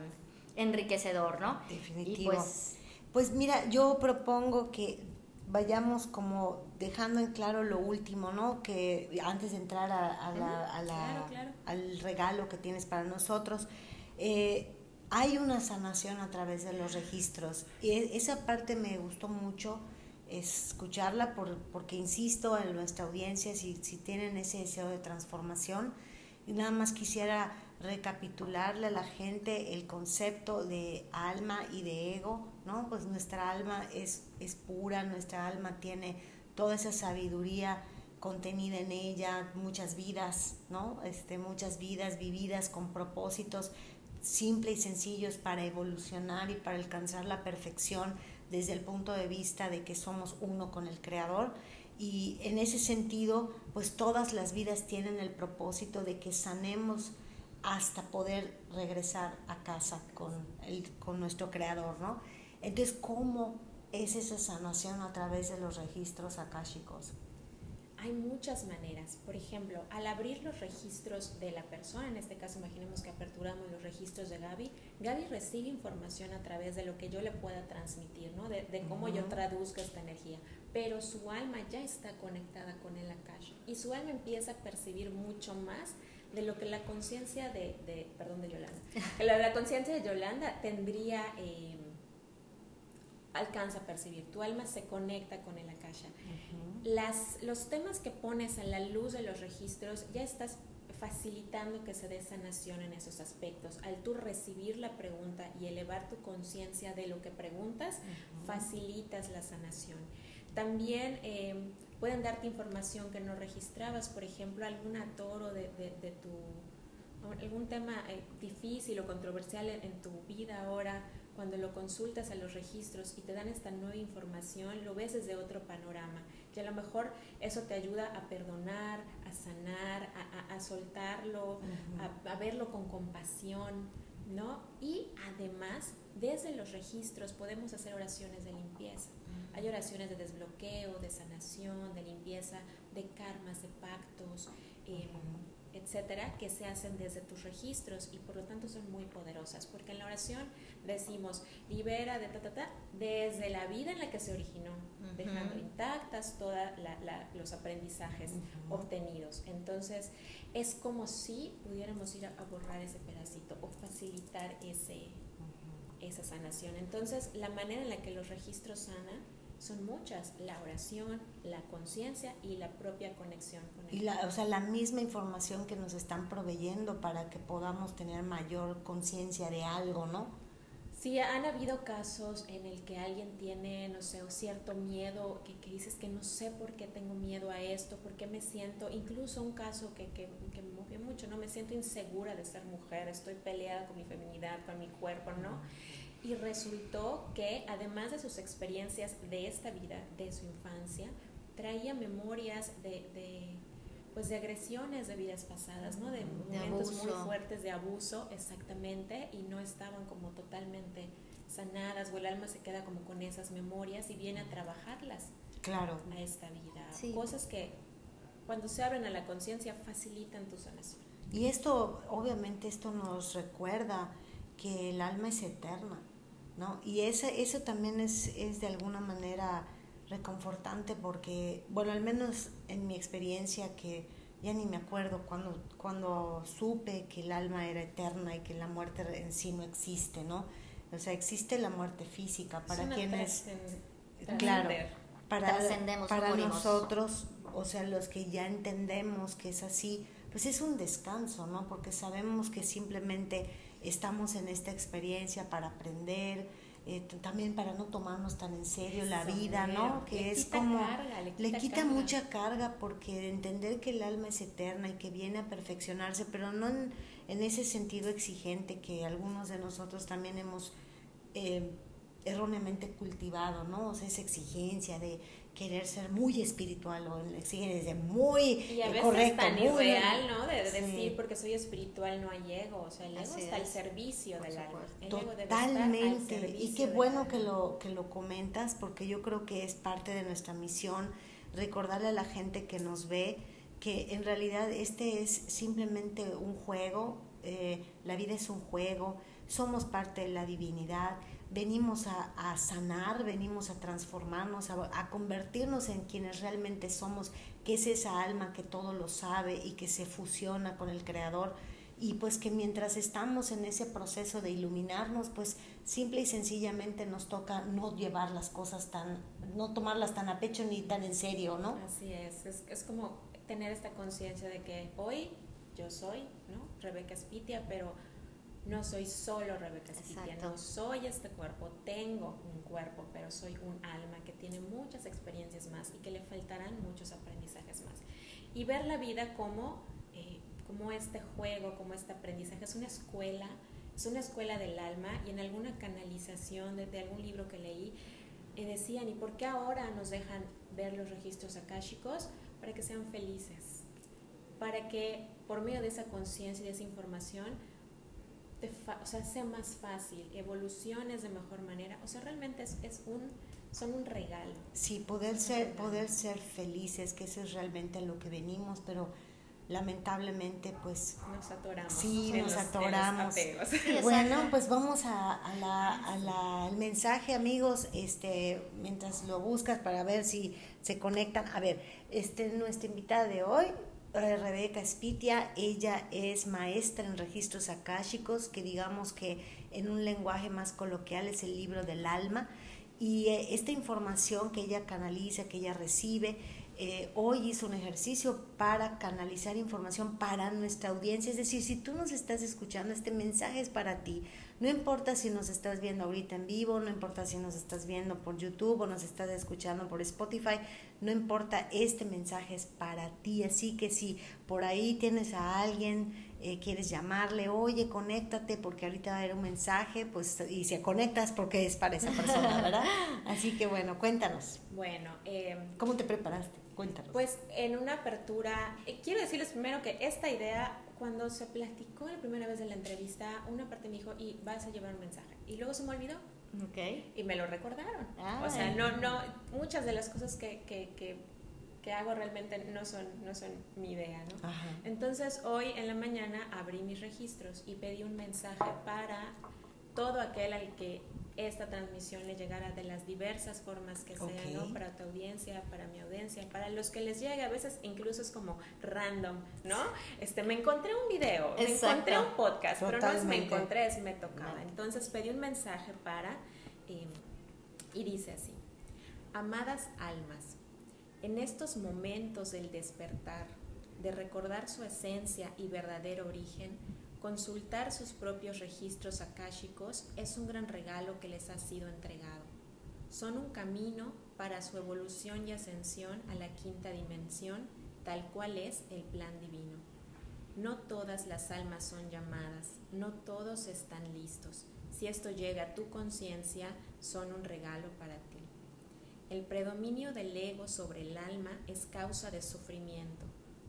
Speaker 2: enriquecedor, ¿no?
Speaker 1: Definitivo. pues pues mira, yo propongo que vayamos como dejando en claro lo último, ¿no? Que antes de entrar a, la, al regalo que tienes para nosotros, eh, hay una sanación a través de los registros. Y e, esa parte me gustó mucho escucharla por, porque insisto en nuestra audiencia, si, si tienen ese deseo de transformación, y nada más quisiera recapitularle a la gente el concepto de alma y de ego, ¿no? Pues nuestra alma es, es pura, nuestra alma tiene toda esa sabiduría contenida en ella, muchas vidas, ¿no? Este, muchas vidas vividas con propósitos simple y sencillos para evolucionar y para alcanzar la perfección desde el punto de vista de que somos uno con el Creador. Y en ese sentido, pues todas las vidas tienen el propósito de que sanemos hasta poder regresar a casa con, el, con nuestro Creador, ¿no? Entonces, ¿cómo es esa sanación a través de los registros akáshicos?
Speaker 3: Hay muchas maneras. Por ejemplo, al abrir los registros de la persona, en este caso imaginemos que aperturamos los registros de Gaby, Gaby recibe información a través de lo que yo le pueda transmitir, ¿no? de, cómo yo traduzco esta energía. Pero su alma ya está conectada con el Akash y su alma empieza a percibir mucho más de lo que la conciencia de, perdón, de Yolanda, la, conciencia de Yolanda tendría... Eh, alcanza a percibir, tu alma se conecta con el akasha. Las, los temas que pones en la luz de los registros ya estás facilitando que se dé sanación en esos aspectos. Al tú recibir la pregunta y elevar tu conciencia de lo que preguntas, facilitas la sanación. También eh, pueden darte información que no registrabas, por ejemplo, algún atoro de, de, tu algún tema eh, difícil o controversial en, tu vida ahora, cuando lo consultas a los registros y te dan esta nueva información, lo ves desde otro panorama. Y a lo mejor eso te ayuda a perdonar, a sanar, a, soltarlo, a, verlo con compasión, ¿no? Y además, desde los registros podemos hacer oraciones de limpieza. Hay oraciones de desbloqueo, de sanación, de limpieza, de karmas, de pactos. Eh, etcétera, que se hacen desde tus registros y por lo tanto son muy poderosas, porque en la oración decimos libera de ta, ta, ta, desde la vida en la que se originó, dejando intactas todos los aprendizajes obtenidos. Entonces, es como si pudiéramos ir a, borrar ese pedacito o facilitar ese, esa sanación. Entonces, la manera en la que los registros sanan son muchas, la oración, la conciencia y la propia conexión con
Speaker 1: él. Y la, o sea, la misma información que nos están proveyendo para que podamos tener mayor conciencia de algo, ¿no?
Speaker 3: Sí, han habido casos en el que alguien tiene, no sé, cierto miedo, que, que, dices que no sé por qué tengo miedo a esto, por qué me siento, incluso un caso que, que, que me movió mucho, ¿no? Me siento insegura de ser mujer, estoy peleada con mi feminidad, con mi cuerpo, ¿no? Y resultó que además de sus experiencias de esta vida, de su infancia, traía memorias de, de pues de agresiones de vidas pasadas, ¿no? De, momentos muy fuertes de abuso, exactamente, y no estaban como totalmente sanadas, o el alma se queda como con esas memorias y viene a trabajarlas
Speaker 1: claro.
Speaker 3: a esta vida. Cosas que cuando se abren a la conciencia facilitan tu sanación.
Speaker 1: Y esto, obviamente, esto nos recuerda que el alma es eterna ¿no? Y ese, eso también es, es de alguna manera reconfortante porque, bueno, al menos en mi experiencia que ya ni me acuerdo cuando, cuando supe que el alma era eterna y que la muerte en sí no existe, ¿no? O sea, existe la muerte física para quienes... Claro, para, para nosotros, o sea, los que ya entendemos que es así, pues es un descanso, ¿no? Porque sabemos que simplemente estamos en esta experiencia para aprender, eh, también para no tomarnos tan en serio la vida, ¿no? Que es como le quita, mucha carga porque entender que el alma es eterna y que viene a perfeccionarse, pero no en, ese sentido exigente que algunos de nosotros también hemos eh, erróneamente cultivado, ¿no? O sea, esa exigencia de querer ser muy espiritual o exigen de muy
Speaker 3: y a veces correcto, tan irreal, ¿no? De, decir porque soy espiritual no hay ego, o sea, el ego está al servicio del alma.
Speaker 1: Totalmente. y qué bueno que lo que lo comentas porque yo creo que es parte de nuestra misión recordarle a la gente que nos ve que en realidad este es simplemente un juego, eh, la vida es un juego, somos parte de la divinidad venimos a, sanar, venimos a transformarnos, a, convertirnos en quienes realmente somos, que es esa alma que todo lo sabe y que se fusiona con el Creador. Y pues que mientras estamos en ese proceso de iluminarnos, pues simple y sencillamente nos toca no llevar las cosas tan, no tomarlas tan a pecho ni tan en serio, ¿no?
Speaker 3: Así es, es, es como tener esta conciencia de que hoy yo soy, ¿no? Rebeca Spitia, pero no soy solo Rebeca Spitia, no soy este cuerpo, tengo un cuerpo, pero soy un alma que tiene muchas experiencias más y que le faltarán muchos aprendizajes más. Y ver la vida como, eh, como este juego, como este aprendizaje, es una escuela es una escuela del alma y en alguna canalización de, algún libro que leí eh, decían, ¿y por qué ahora nos dejan ver los registros akáshicos? Para que sean felices, para que por medio de esa conciencia y de esa información o sea, sea más fácil, evoluciones de mejor manera. O sea, realmente es, es un, son un regalo.
Speaker 1: Sí, poder ser, poder ser felices, que eso es realmente a lo que venimos, pero lamentablemente pues
Speaker 3: nos atoramos
Speaker 1: sí nos atoramos. bueno pues vamos a, la, al mensaje amigos este mientras lo buscas para ver si se conectan. A ver este nuestra invitada de hoy Rebeca Spitia, ella es maestra en registros akáshicos, que digamos que en un lenguaje más coloquial es el libro del alma, y eh, esta información que ella canaliza, que ella recibe, eh, hoy hizo un ejercicio para canalizar información para nuestra audiencia. Es decir, si tú nos estás escuchando, este mensaje es para ti. No importa si nos estás viendo ahorita en vivo, no importa si nos estás viendo por YouTube o nos estás escuchando por Spotify, no importa, este mensaje es para ti. Así que si por ahí tienes a alguien, eh, quieres llamarle, oye, conéctate porque ahorita va a haber un mensaje, pues y si conectas porque es para esa persona, ¿verdad? Así que bueno, cuéntanos.
Speaker 3: Bueno, eh,
Speaker 1: ¿cómo te preparaste? Cuéntanos.
Speaker 3: Pues en una apertura, eh, quiero decirles primero que esta idea, cuando se platicó la primera vez de la entrevista, una parte me dijo, y vas a llevar un mensaje. Y luego se me olvidó.
Speaker 1: Okay.
Speaker 3: Y me lo recordaron. o sea, no, no, muchas de las cosas que, que, que, que, hago realmente no son, no son mi idea, ¿no? Entonces hoy en la mañana abrí mis registros y pedí un mensaje para todo aquel al que esta transmisión le llegara de las diversas formas que sean, ¿no? Para tu audiencia, para mi audiencia, para los que les llegue, a veces incluso es como random, ¿no? Este, me encontré un video, me encontré un podcast, pero no es me encontré, es me tocaba. Entonces pedí un mensaje para, em, y dice así, amadas almas, en estos momentos del despertar, de recordar su esencia y verdadero origen, Consultar sus propios registros akáshicos es un gran regalo que les ha sido entregado. Son un camino para su evolución y ascensión a la quinta dimensión, tal cual es el plan divino. No todas las almas son llamadas, no todos están listos. Si esto llega a tu conciencia, son un regalo para ti. El predominio del ego sobre el alma es causa de sufrimiento,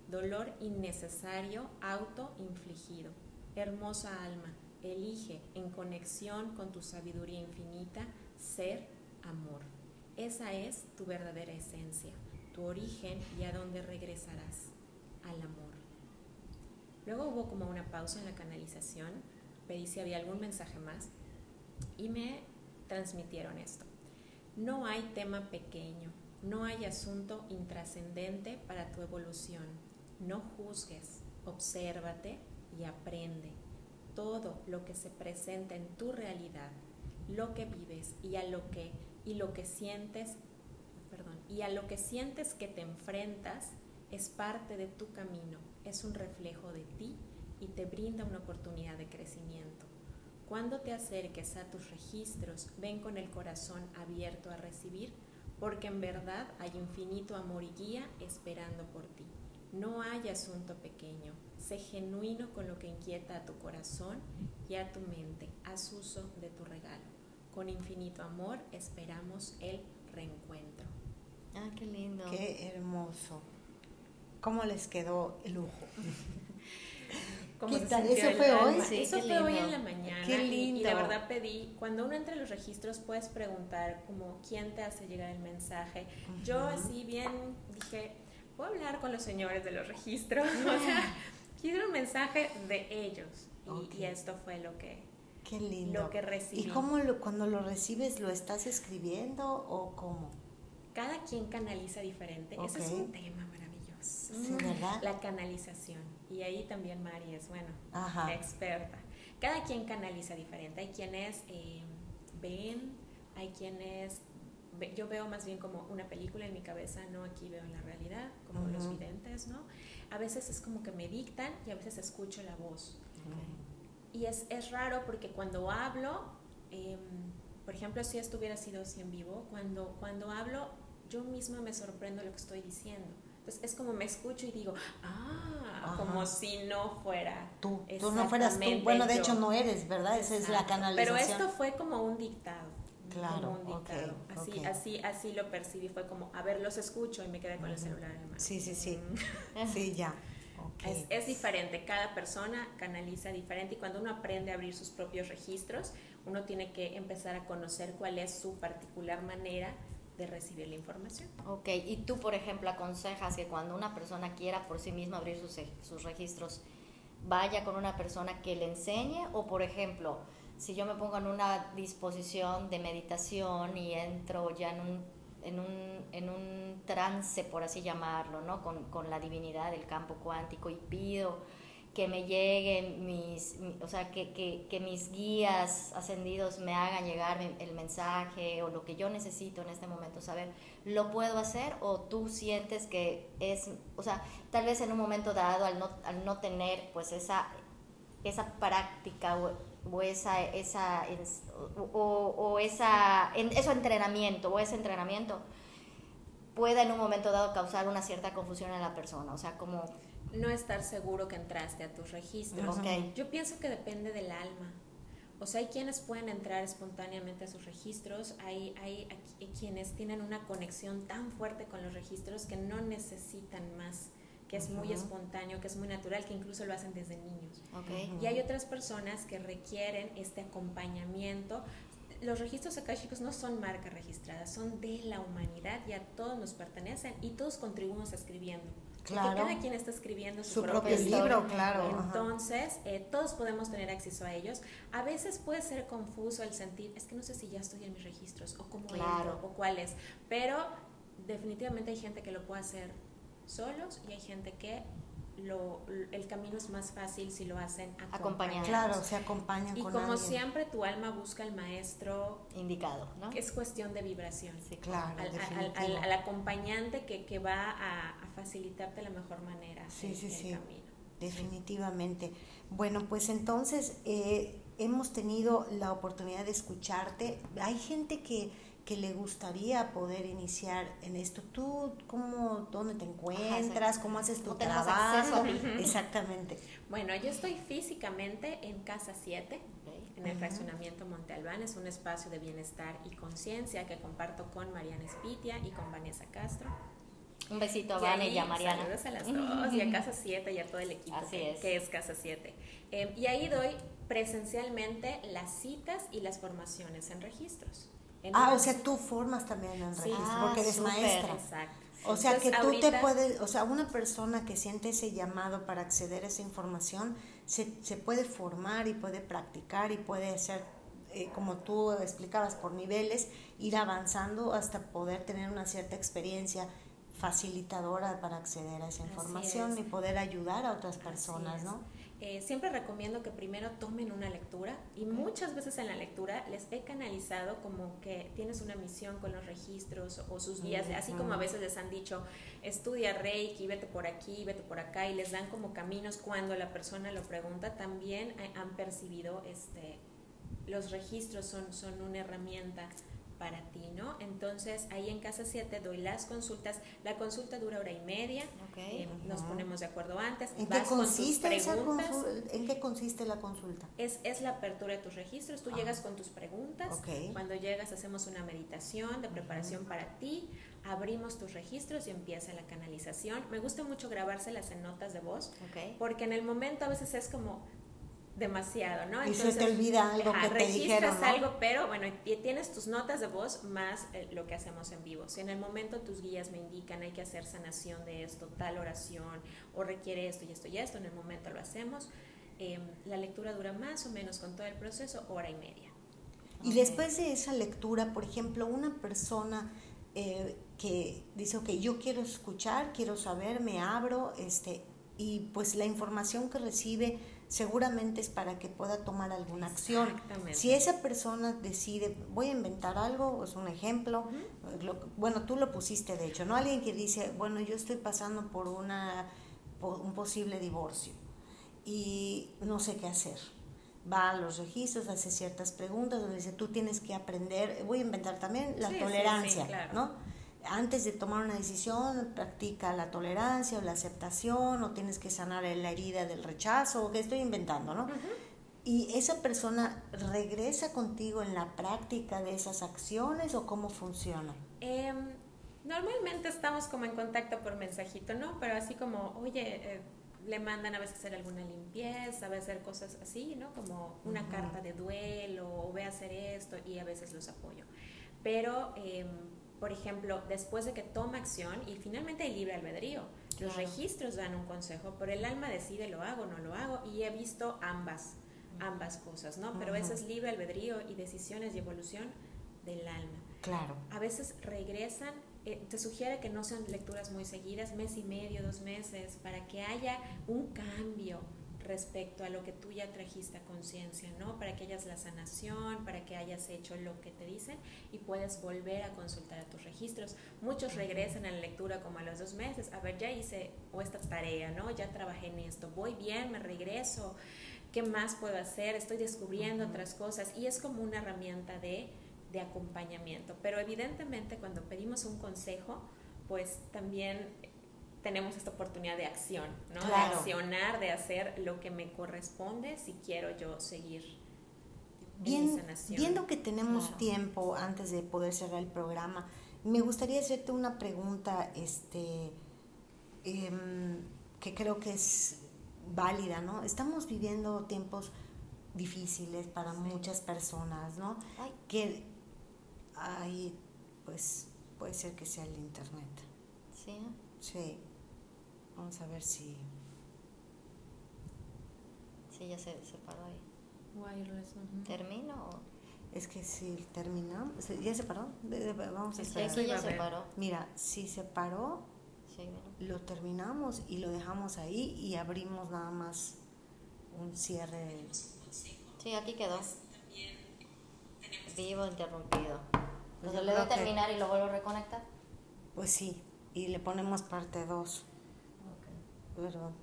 Speaker 3: dolor innecesario auto-infligido Hermosa alma, elige en conexión con tu sabiduría infinita ser amor. Esa es tu verdadera esencia, tu origen y a dónde regresarás, al amor. Luego hubo como una pausa en la canalización, pedí si había algún mensaje más y me transmitieron esto. No hay tema pequeño, no hay asunto intrascendente para tu evolución. No juzgues, obsérvate y aprende todo lo que se presenta en tu realidad, lo que vives y a lo que y lo que sientes, perdón, y a lo que sientes que te enfrentas es parte de tu camino, es un reflejo de ti y te brinda una oportunidad de crecimiento. Cuando te acerques a tus registros, ven con el corazón abierto a recibir, porque en verdad hay infinito amor y guía esperando por ti. No hay asunto pequeño, Sé genuino con lo que inquieta a tu corazón y a tu mente. Haz uso de tu regalo. Con infinito amor esperamos el reencuentro.
Speaker 2: Ah, qué lindo.
Speaker 1: Qué hermoso. ¿Cómo les quedó el lujo?
Speaker 3: ¿Cómo ¿Eso fue hoy? Sí, Eso fue hoy en la mañana. Qué lindo. Y, la verdad pedí, cuando uno entra en los registros puedes preguntar como quién te hace llegar el mensaje. Yo así bien dije, puedo hablar con los señores de los registros. o sea, quiero un mensaje de ellos. Y, esto fue lo que,
Speaker 1: Qué lindo.
Speaker 3: lo que recibí.
Speaker 1: ¿Y cómo cuando lo recibes lo estás escribiendo o cómo?
Speaker 3: Cada quien canaliza diferente. Ese es un tema maravilloso.
Speaker 1: Sí, ¿verdad?
Speaker 3: La canalización. Y ahí también Mari es, bueno, experta. Cada quien canaliza diferente. Hay quienes eh, ven, hay quienes yo veo más bien como una película en mi cabeza, no aquí veo la realidad, como los videntes, ¿no? a veces es como que me dictan y a veces escucho la voz. Y es, es, raro porque cuando hablo, em, por ejemplo, si esto hubiera sido así en vivo, cuando, cuando hablo, yo misma me sorprendo lo que estoy diciendo. Entonces es como me escucho y digo, ah, como si no fuera.
Speaker 1: Tú, tú no fueras tú. Bueno, de hecho no eres, ¿verdad? Esa es la canalización.
Speaker 3: Pero esto fue como un dictado. Claro, un dictado. así, así, así lo percibí, fue como, a ver, los escucho y me quedé con el celular en mano.
Speaker 1: Sí, sí, sí. sí, ya.
Speaker 3: Es, es, diferente, cada persona canaliza diferente y cuando uno aprende a abrir sus propios registros, uno tiene que empezar a conocer cuál es su particular manera de recibir la información.
Speaker 2: Ok, y tú, por ejemplo, aconsejas que cuando una persona quiera por sí misma abrir sus, sus registros, vaya con una persona que le enseñe o, por ejemplo, si yo me pongo en una disposición de meditación y entro ya en un, en un, en un trance, por así llamarlo, ¿no? con, con la divinidad del campo cuántico y pido que me lleguen mis, o sea, que, que, mis guías ascendidos me hagan llegar el mensaje o lo que yo necesito en este momento saber, ¿lo puedo hacer o tú sientes que es, o sea, tal vez en un momento dado al no, al no tener pues esa, esa práctica o, o esa, esa, o, o esa, eso entrenamiento o ese entrenamiento pueda en un momento dado causar una cierta confusión en la persona, o sea, como
Speaker 3: no estar seguro que entraste a tus registros. Yo pienso que depende del alma. O sea, hay quienes pueden entrar espontáneamente a sus registros, hay, hay, quienes tienen una conexión tan fuerte con los registros que no necesitan más, que es muy espontáneo, que es muy natural, que incluso lo hacen desde niños. Y hay otras personas que requieren este acompañamiento. Los registros akáshicos no son marcas registradas, son de la humanidad y a todos nos pertenecen y todos contribuimos escribiendo. Claro. cada quien está escribiendo su, propio, libro, claro. Entonces, eh, todos podemos tener acceso a ellos. A veces puede ser confuso el sentir, es que no sé si ya estoy en mis registros o cómo entro o cuál es, pero definitivamente hay gente que lo puede hacer solos y hay gente que lo, el camino es más fácil si lo hacen acompañados.
Speaker 1: Claro, se acompañan
Speaker 3: y como siempre, tu alma busca al maestro
Speaker 2: indicado, ¿no?
Speaker 3: Es cuestión de vibración.
Speaker 1: Sí, claro.
Speaker 3: Al, al, acompañante que, que va a, facilitarte la mejor manera
Speaker 1: sí, sí, sí. camino. Definitivamente. Bueno, pues entonces eh, hemos tenido la oportunidad de escucharte. Hay gente que que le gustaría poder iniciar en esto. ¿Tú cómo, dónde te encuentras? ¿Cómo haces tu trabajo? Exactamente.
Speaker 3: Bueno, yo estoy físicamente en Casa 7, en el fraccionamiento Monte Albán. Es un espacio de bienestar y conciencia que comparto con Mariana Espitia y con Vanessa Castro.
Speaker 2: Un besito a Vanessa y a Mariana.
Speaker 3: Saludos a las dos y a Casa 7 y a todo el equipo que, es. Casa 7. Eh, y ahí doy presencialmente las citas y las formaciones en registros
Speaker 1: ah, o sea, tú formas también en registro, porque eres ah, maestra. Exacto. O sea, que tú te puedes, o sea, una persona que siente ese llamado para acceder a esa información, se, se puede formar y puede practicar y puede hacer, eh, como tú explicabas, por niveles, ir avanzando hasta poder tener una cierta experiencia facilitadora para acceder a esa información y poder ayudar a otras personas, ¿no?
Speaker 3: Eh, siempre recomiendo que primero tomen una lectura y muchas veces en la lectura les he canalizado como que tienes una misión con los registros o sus guías, así como a veces les han dicho, estudia Reiki, vete por aquí, vete por acá y les dan como caminos cuando la persona lo pregunta, también han percibido este, los registros son, son una herramienta para ti, ¿no? Entonces, ahí en Casa 7 doy las consultas. La consulta dura hora y media. Eh, nos ponemos de acuerdo antes.
Speaker 1: ¿En qué consiste esa ¿En qué consiste la consulta?
Speaker 3: Es, es la apertura de tus registros. Tú llegas con tus preguntas. Cuando llegas hacemos una meditación de preparación para ti. Abrimos tus registros y empieza la canalización. Me gusta mucho grabárselas en notas de voz. Porque en el momento a veces es como demasiado, ¿no?
Speaker 1: y se te olvida algo que te dijeron, ¿no?
Speaker 3: algo, pero bueno, tienes tus notas de voz más eh, lo que hacemos en vivo. Si en el momento tus guías me indican hay que hacer sanación de esto, tal oración, o requiere esto y esto y esto, en el momento lo hacemos. Em, la lectura dura más o menos con todo el proceso hora y media.
Speaker 1: Y después de esa lectura, por ejemplo, una persona eh, que dice, ok, yo quiero escuchar, quiero saber, me abro, este, y pues la información que recibe seguramente es para que pueda tomar alguna acción. Si esa persona decide, voy a inventar algo, es un ejemplo, bueno, tú lo pusiste de hecho, ¿no? Alguien que dice, bueno, yo estoy pasando por, una, un posible divorcio y no sé qué hacer. Va a los registros, hace ciertas preguntas, donde dice, tú tienes que aprender, voy a inventar también la tolerancia, ¿no? Antes de tomar una decisión, practica la tolerancia o la aceptación, o tienes que sanar la herida del rechazo, o que estoy inventando, ¿no? ¿Y esa persona regresa contigo en la práctica de esas acciones o cómo funciona?
Speaker 3: Em, normalmente estamos como en contacto por mensajito, ¿no? Pero así como, oye, eh, le mandan a veces hacer alguna limpieza, a veces hacer cosas así, ¿no? Como una carta de duelo, o ve a hacer esto, y a veces los apoyo. Pero, em, por ejemplo, después de que toma acción, y finalmente hay libre albedrío, los registros dan un consejo, pero el alma decide lo hago o no lo hago, y he visto ambas, ambas cosas, ¿no? Pero eso es libre albedrío y decisiones y evolución del alma.
Speaker 1: Claro.
Speaker 3: A veces regresan eh, te sugiere que no sean lecturas muy seguidas, mes y medio, dos meses, para que haya un cambio respecto a lo que tú ya trajiste a conciencia, ¿no? Para que hayas la sanación, para que hayas hecho lo que te dicen y puedes volver a consultar a tus registros. Muchos regresan a la lectura como a los dos meses, a ver, ya hice o esta tarea, ¿no? Ya trabajé en esto, voy bien, me regreso, ¿qué más puedo hacer? Estoy descubriendo otras cosas y es como una herramienta de de acompañamiento. Pero evidentemente cuando pedimos un consejo, pues también tenemos esta oportunidad de acción, ¿no? De accionar, de hacer lo que me corresponde si quiero yo seguir
Speaker 1: Bien, Viendo que tenemos tiempo antes de poder cerrar el programa, me gustaría hacerte una pregunta este, em, que creo que es válida, ¿no? Estamos viviendo tiempos difíciles para muchas personas, ¿no? Que ahí pues puede ser que sea el internet.
Speaker 2: Sí.
Speaker 1: Sí. Vamos a ver si.
Speaker 2: Sí, ya se, se paró ahí.
Speaker 3: Wireless.
Speaker 2: ¿Termino
Speaker 1: Es que si terminamos. ¿Ya se paró? Vamos a
Speaker 2: esperar. Sí, ya se paró.
Speaker 1: Mira, si se paró, lo terminamos y lo dejamos ahí y abrimos nada más un cierre.
Speaker 2: Sí, aquí quedó. Vivo interrumpido. Entonces le doy terminar y lo vuelvo a reconectar.
Speaker 1: Pues sí, y le ponemos parte 2. Okay. Pero